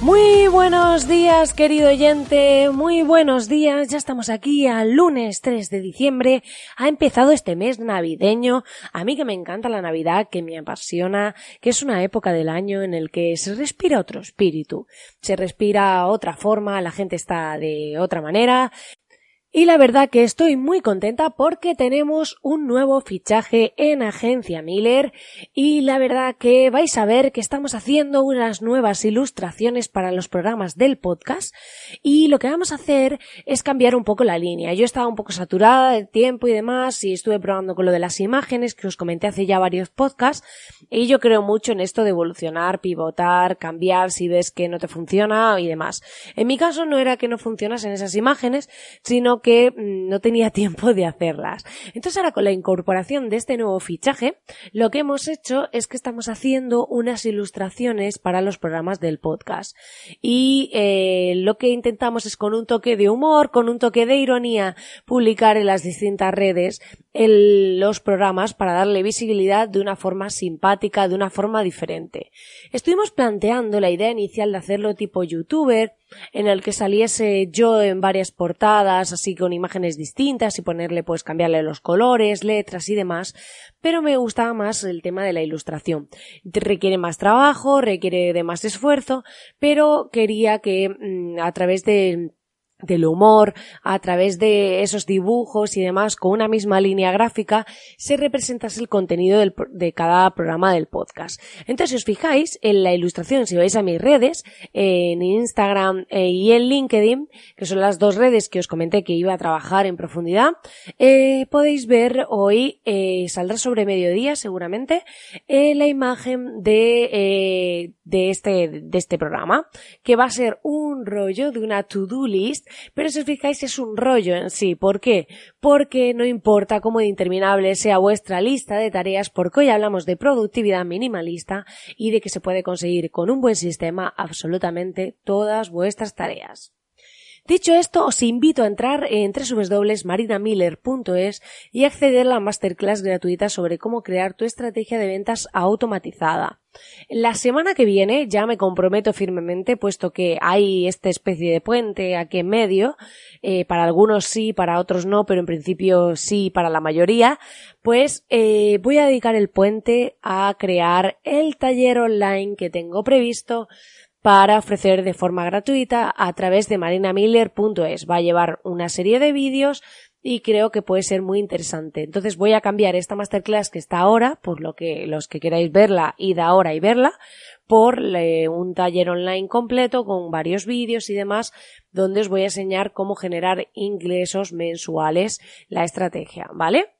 Muy buenos días, querido oyente, muy buenos días. Ya estamos aquí al lunes 3 de diciembre. Ha empezado este mes navideño. A mí que me encanta la Navidad, que me apasiona, que es una época del año en el que se respira otro espíritu, se respira otra forma, la gente está de otra manera, y la verdad que estoy muy contenta porque tenemos un nuevo fichaje en Agencia Miller y la verdad que vais a ver que estamos haciendo unas nuevas ilustraciones para los programas del podcast y lo que vamos a hacer es cambiar un poco la línea. Yo estaba un poco saturada de tiempo y demás y estuve probando con lo de las imágenes que os comenté hace ya varios podcasts y yo creo mucho en esto de evolucionar, pivotar, cambiar si ves que no te funciona y demás. En mi caso no era que no funcionasen esas imágenes, sino que mm, no tenía tiempo de hacerlas. Entonces ahora con la incorporación de este nuevo fichaje, lo que hemos hecho es que estamos haciendo unas ilustraciones para los programas del podcast. Y eh, lo que intentamos es con un toque de humor, con un toque de ironía, publicar en las distintas redes los programas para darle visibilidad de una forma simpática, de una forma diferente. Estuvimos planteando la idea inicial de hacerlo tipo youtuber, en el que saliese yo en varias portadas, así con imágenes distintas y ponerle pues cambiarle los colores, letras y demás, pero me gustaba más el tema de la ilustración. Requiere más trabajo, requiere de más esfuerzo, pero quería que mm, a través de del humor, a través de esos dibujos y demás, con una misma línea gráfica, se representase el contenido de cada programa del podcast. Entonces, si os fijáis en la ilustración, si vais a mis redes, en Instagram eh, y en LinkedIn, que son las dos redes que os comenté que iba a trabajar en profundidad, eh, podéis ver hoy, eh, saldrá sobre mediodía seguramente, la imagen de, de, este, de este programa, que va a ser un rollo de una to-do list pero si os fijáis es un rollo en sí. ¿Por qué? Porque no importa cómo interminable sea vuestra lista de tareas, porque hoy hablamos de productividad minimalista y de que se puede conseguir con un buen sistema absolutamente todas vuestras tareas. Dicho esto, os invito a entrar en www.marinamiller.es y acceder a la masterclass gratuita sobre cómo crear tu estrategia de ventas automatizada. La semana que viene ya me comprometo firmemente, puesto que hay esta especie de puente aquí en medio, eh, para algunos sí, para otros no, pero en principio sí para la mayoría, pues eh, voy a dedicar el puente a crear el taller online que tengo previsto para ofrecer de forma gratuita a través de marinamiller.es. Va a llevar una serie de vídeos y creo que puede ser muy interesante. Entonces voy a cambiar esta masterclass que está ahora, por lo que los que queráis verla, id ahora y verla, por eh, un taller online completo con varios vídeos y demás, donde os voy a enseñar cómo generar ingresos mensuales, la estrategia, ¿vale?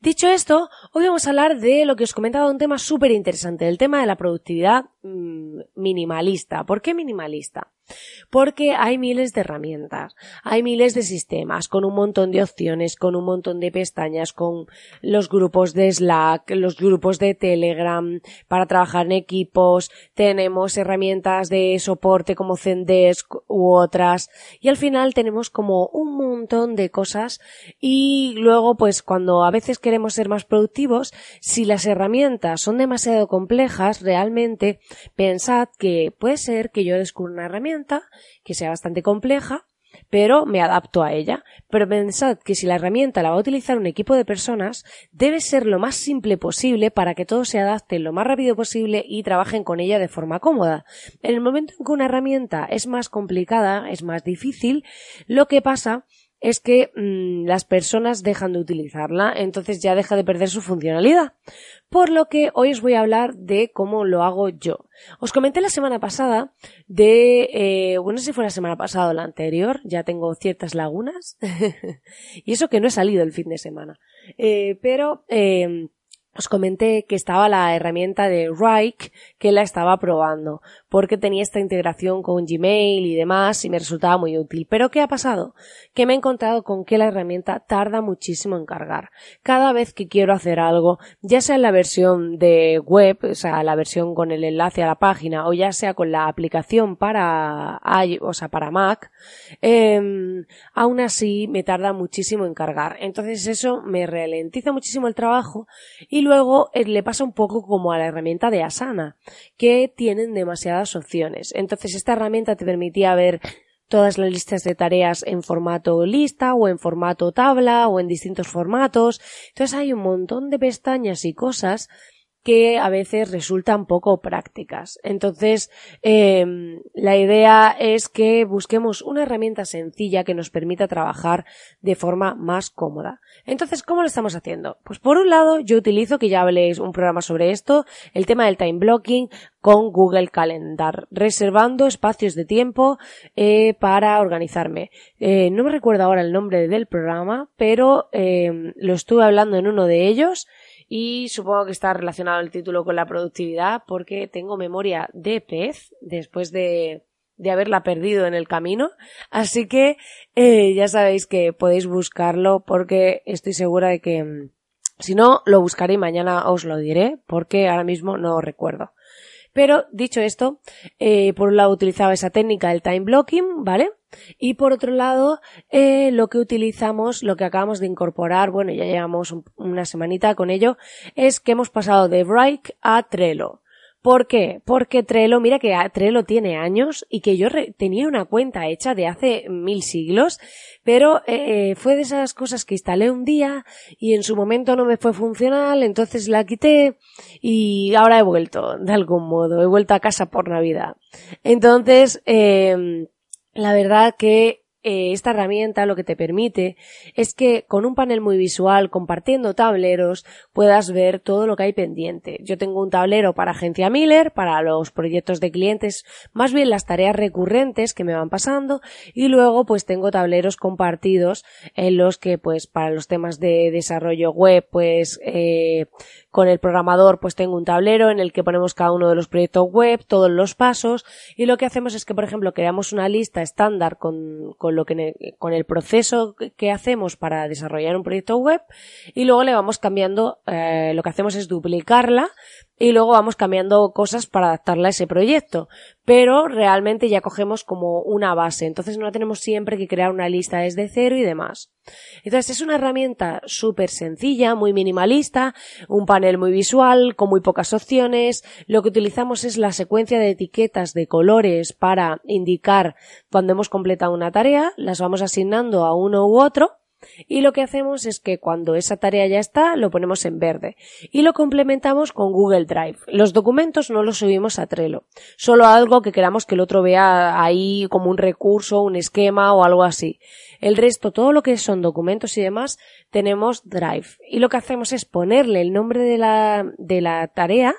Dicho esto, hoy vamos a hablar de lo que os comentaba, un tema súper interesante, el tema de la productividad mm, minimalista. ¿Por qué minimalista? Porque hay miles de herramientas, hay miles de sistemas, con un montón de opciones, con un montón de pestañas, con los grupos de Slack, los grupos de Telegram para trabajar en equipos, tenemos herramientas de soporte como Zendesk u otras, y al final tenemos como un montón de cosas y luego pues cuando a veces queremos ser más productivos, si las herramientas son demasiado complejas, realmente pensad que puede ser que yo descubra una herramienta que sea bastante compleja, pero me adapto a ella. Pero pensad que si la herramienta la va a utilizar un equipo de personas, debe ser lo más simple posible para que todos se adapten lo más rápido posible y trabajen con ella de forma cómoda. En el momento en que una herramienta es más complicada, es más difícil, lo que pasa es que mm, las personas dejan de utilizarla, entonces ya deja de perder su funcionalidad. Por lo que hoy os voy a hablar de cómo lo hago yo. Os comenté la semana pasada de, eh, bueno, si fue la semana pasada o la anterior, ya tengo ciertas lagunas, y eso que no he salido el fin de semana. Eh, pero, eh, os comenté que estaba la herramienta de Rike que la estaba probando. Porque tenía esta integración con Gmail y demás y me resultaba muy útil. Pero ¿qué ha pasado? Que me he encontrado con que la herramienta tarda muchísimo en cargar. Cada vez que quiero hacer algo, ya sea en la versión de web, o sea, la versión con el enlace a la página, o ya sea con la aplicación para, o sea, para Mac, eh, aún así me tarda muchísimo en cargar. Entonces eso me ralentiza muchísimo el trabajo y luego eh, le pasa un poco como a la herramienta de Asana, que tienen opciones. Entonces esta herramienta te permitía ver todas las listas de tareas en formato lista o en formato tabla o en distintos formatos. Entonces hay un montón de pestañas y cosas que a veces resultan poco prácticas. Entonces, em, la idea es que busquemos una herramienta sencilla que nos permita trabajar de forma más cómoda. Entonces, ¿cómo lo estamos haciendo? Pues por un lado, yo utilizo, que ya habléis un programa sobre esto, el tema del time blocking con Google Calendar, reservando espacios de tiempo eh, para organizarme. Eh, no me recuerdo ahora el nombre del programa, pero em, lo estuve hablando en uno de ellos y supongo que está relacionado el título con la productividad porque tengo memoria de pez después de, de haberla perdido en el camino. Así que eh, ya sabéis que podéis buscarlo porque estoy segura de que mm, si no, lo buscaré y mañana os lo diré porque ahora mismo no recuerdo. Pero dicho esto, eh, por un lado utilizaba esa técnica del time blocking, ¿vale? Y por otro lado, eh, lo que utilizamos, lo que acabamos de incorporar, bueno, ya llevamos una semanita con ello, es que hemos pasado de Bright a Trello. ¿Por qué? Porque Trello, mira que Trello tiene años y que yo tenía una cuenta hecha de hace mil siglos, pero eh, fue de esas cosas que instalé un día y en su momento no me fue funcional, entonces la quité y ahora he vuelto, de algún modo, he vuelto a casa por Navidad. Entonces, eh, la verdad que eh, esta herramienta lo que te permite es que con un panel muy visual, compartiendo tableros, puedas ver todo lo que hay pendiente. Yo tengo un tablero para agencia Miller, para los proyectos de clientes, más bien las tareas recurrentes que me van pasando, y luego pues tengo tableros compartidos en los que pues para los temas de desarrollo web pues eh, con el programador pues tengo un tablero en el que ponemos cada uno de los proyectos web, todos los pasos y lo que hacemos es que por ejemplo creamos una lista estándar con, con lo que con el proceso que hacemos para desarrollar un proyecto web y luego le vamos cambiando eh, lo que hacemos es duplicarla y luego vamos cambiando cosas para adaptarla a ese proyecto. Pero realmente ya cogemos como una base, entonces no tenemos siempre que crear una lista desde cero y demás. Entonces es una herramienta súper sencilla, muy minimalista, un panel muy visual, con muy pocas opciones. Lo que utilizamos es la secuencia de etiquetas de colores para indicar cuando hemos completado una tarea, las vamos asignando a uno u otro y lo que hacemos es que cuando esa tarea ya está, lo ponemos en verde y lo complementamos con Google Drive. Los documentos no los subimos a Trello, solo algo que queramos que el otro vea ahí como un recurso, un esquema o algo así. El resto, todo lo que son documentos y demás, tenemos Drive. Y lo que hacemos es ponerle el nombre de la, de la tarea,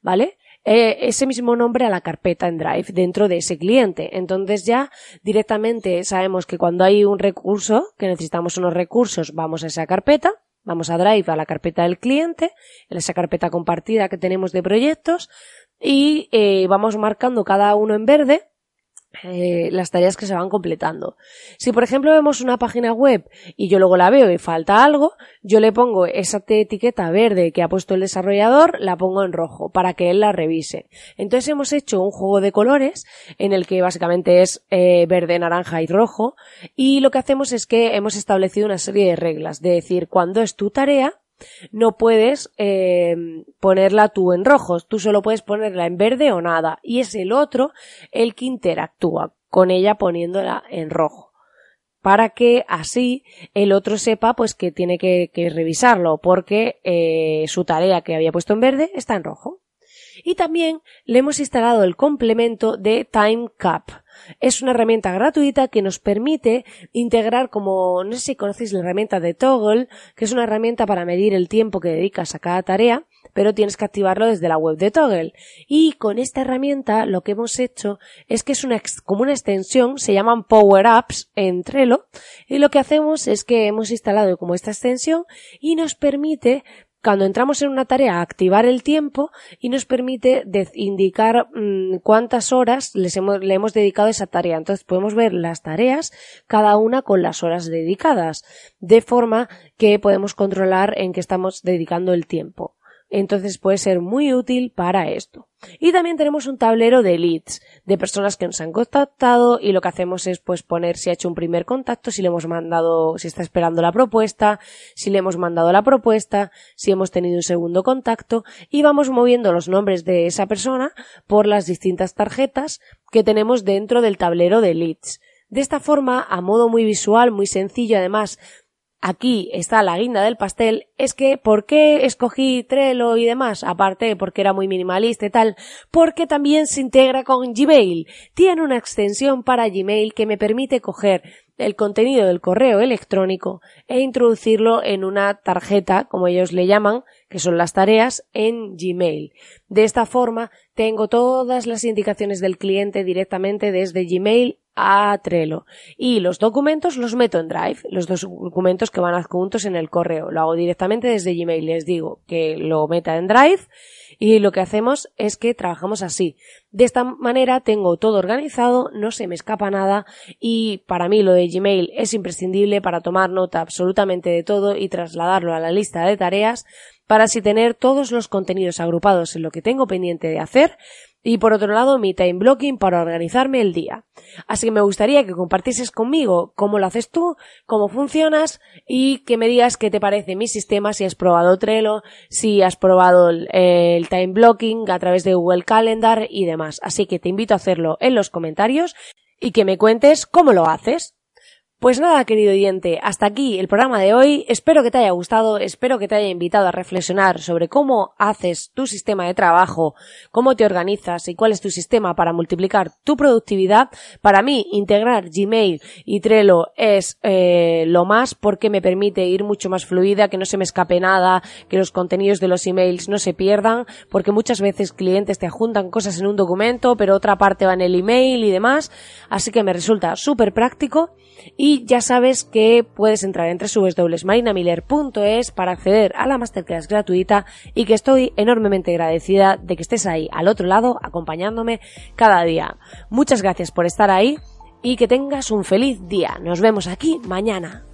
¿vale? Eh, ese mismo nombre a la carpeta en Drive dentro de ese cliente. Entonces ya directamente sabemos que cuando hay un recurso, que necesitamos unos recursos, vamos a esa carpeta, vamos a Drive a la carpeta del cliente, en esa carpeta compartida que tenemos de proyectos y eh, vamos marcando cada uno en verde eh, las tareas que se van completando. Si por ejemplo vemos una página web y yo luego la veo y falta algo, yo le pongo esa etiqueta verde que ha puesto el desarrollador, la pongo en rojo para que él la revise. Entonces hemos hecho un juego de colores en el que básicamente es eh, verde, naranja y rojo y lo que hacemos es que hemos establecido una serie de reglas, de decir cuando es tu tarea, no puedes eh, ponerla tú en rojos, tú solo puedes ponerla en verde o nada, y es el otro el que interactúa con ella poniéndola en rojo. Para que así el otro sepa pues que tiene que, revisarlo porque eh, su tarea que había puesto en verde está en rojo. Y también le hemos instalado el complemento de Time Cap. Es una herramienta gratuita que nos permite integrar como, no sé si conocéis la herramienta de Toggle, que es una herramienta para medir el tiempo que dedicas a cada tarea, pero tienes que activarlo desde la web de Toggle. Y con esta herramienta lo que hemos hecho es que es una, como una extensión, se llaman Power Apps en Trello, y lo que hacemos es que hemos instalado como esta extensión y nos permite cuando entramos en una tarea activar el tiempo y nos permite indicar mm, cuántas horas les hemos, le hemos dedicado a esa tarea. Entonces podemos ver las tareas cada una con las horas dedicadas, de forma que podemos controlar en qué estamos dedicando el tiempo. Entonces puede ser muy útil para esto. Y también tenemos un tablero de leads, de personas que nos han contactado y lo que hacemos es pues poner si ha hecho un primer contacto, si le hemos mandado, si está esperando la propuesta, si le hemos mandado la propuesta, si hemos tenido un segundo contacto y vamos moviendo los nombres de esa persona por las distintas tarjetas que tenemos dentro del tablero de leads. De esta forma, a modo muy visual, muy sencillo, además aquí está la guinda del pastel, es que ¿por qué escogí Trello y demás? Aparte porque era muy minimalista y tal, porque también se integra con Gmail. Tiene una extensión para Gmail que me permite coger el contenido del correo electrónico e introducirlo en una tarjeta, como ellos le llaman, que son las tareas, en Gmail. De esta forma tengo todas las indicaciones del cliente directamente desde Gmail a Trello. Y los documentos los meto en Drive, los dos documentos que van adjuntos en el correo. Lo hago directamente desde Gmail. Les digo que lo meta en Drive y lo que hacemos es que trabajamos así. De esta manera tengo todo organizado, no se me escapa nada y para mí lo de Gmail es imprescindible para tomar nota absolutamente de todo y trasladarlo a la lista de tareas para así tener todos los contenidos agrupados en lo que tengo pendiente de hacer y por otro lado mi time blocking para organizarme el día. Así que me gustaría que compartieses conmigo cómo lo haces tú, cómo funcionas y que me digas qué te parece mi sistema, si has probado Trello, si has probado el, time blocking a través de Google Calendar y demás. Así que te invito a hacerlo en los comentarios y que me cuentes cómo lo haces. Pues nada, querido oyente, hasta aquí el programa de hoy. Espero que te haya gustado, espero que te haya invitado a reflexionar sobre cómo haces tu sistema de trabajo, cómo te organizas y cuál es tu sistema para multiplicar tu productividad. Para mí, integrar Gmail y Trello es eh, lo más porque me permite ir mucho más fluida, que no se me escape nada, que los contenidos de los emails no se pierdan, porque muchas veces clientes te adjuntan cosas en un documento, pero otra parte va en el email y demás. Así que me resulta súper práctico y ya sabes que puedes entrar en www.marinamiller.es para acceder a la masterclass gratuita y que estoy enormemente agradecida de que estés ahí al otro lado acompañándome cada día. Muchas gracias por estar ahí y que tengas un feliz día. Nos vemos aquí mañana.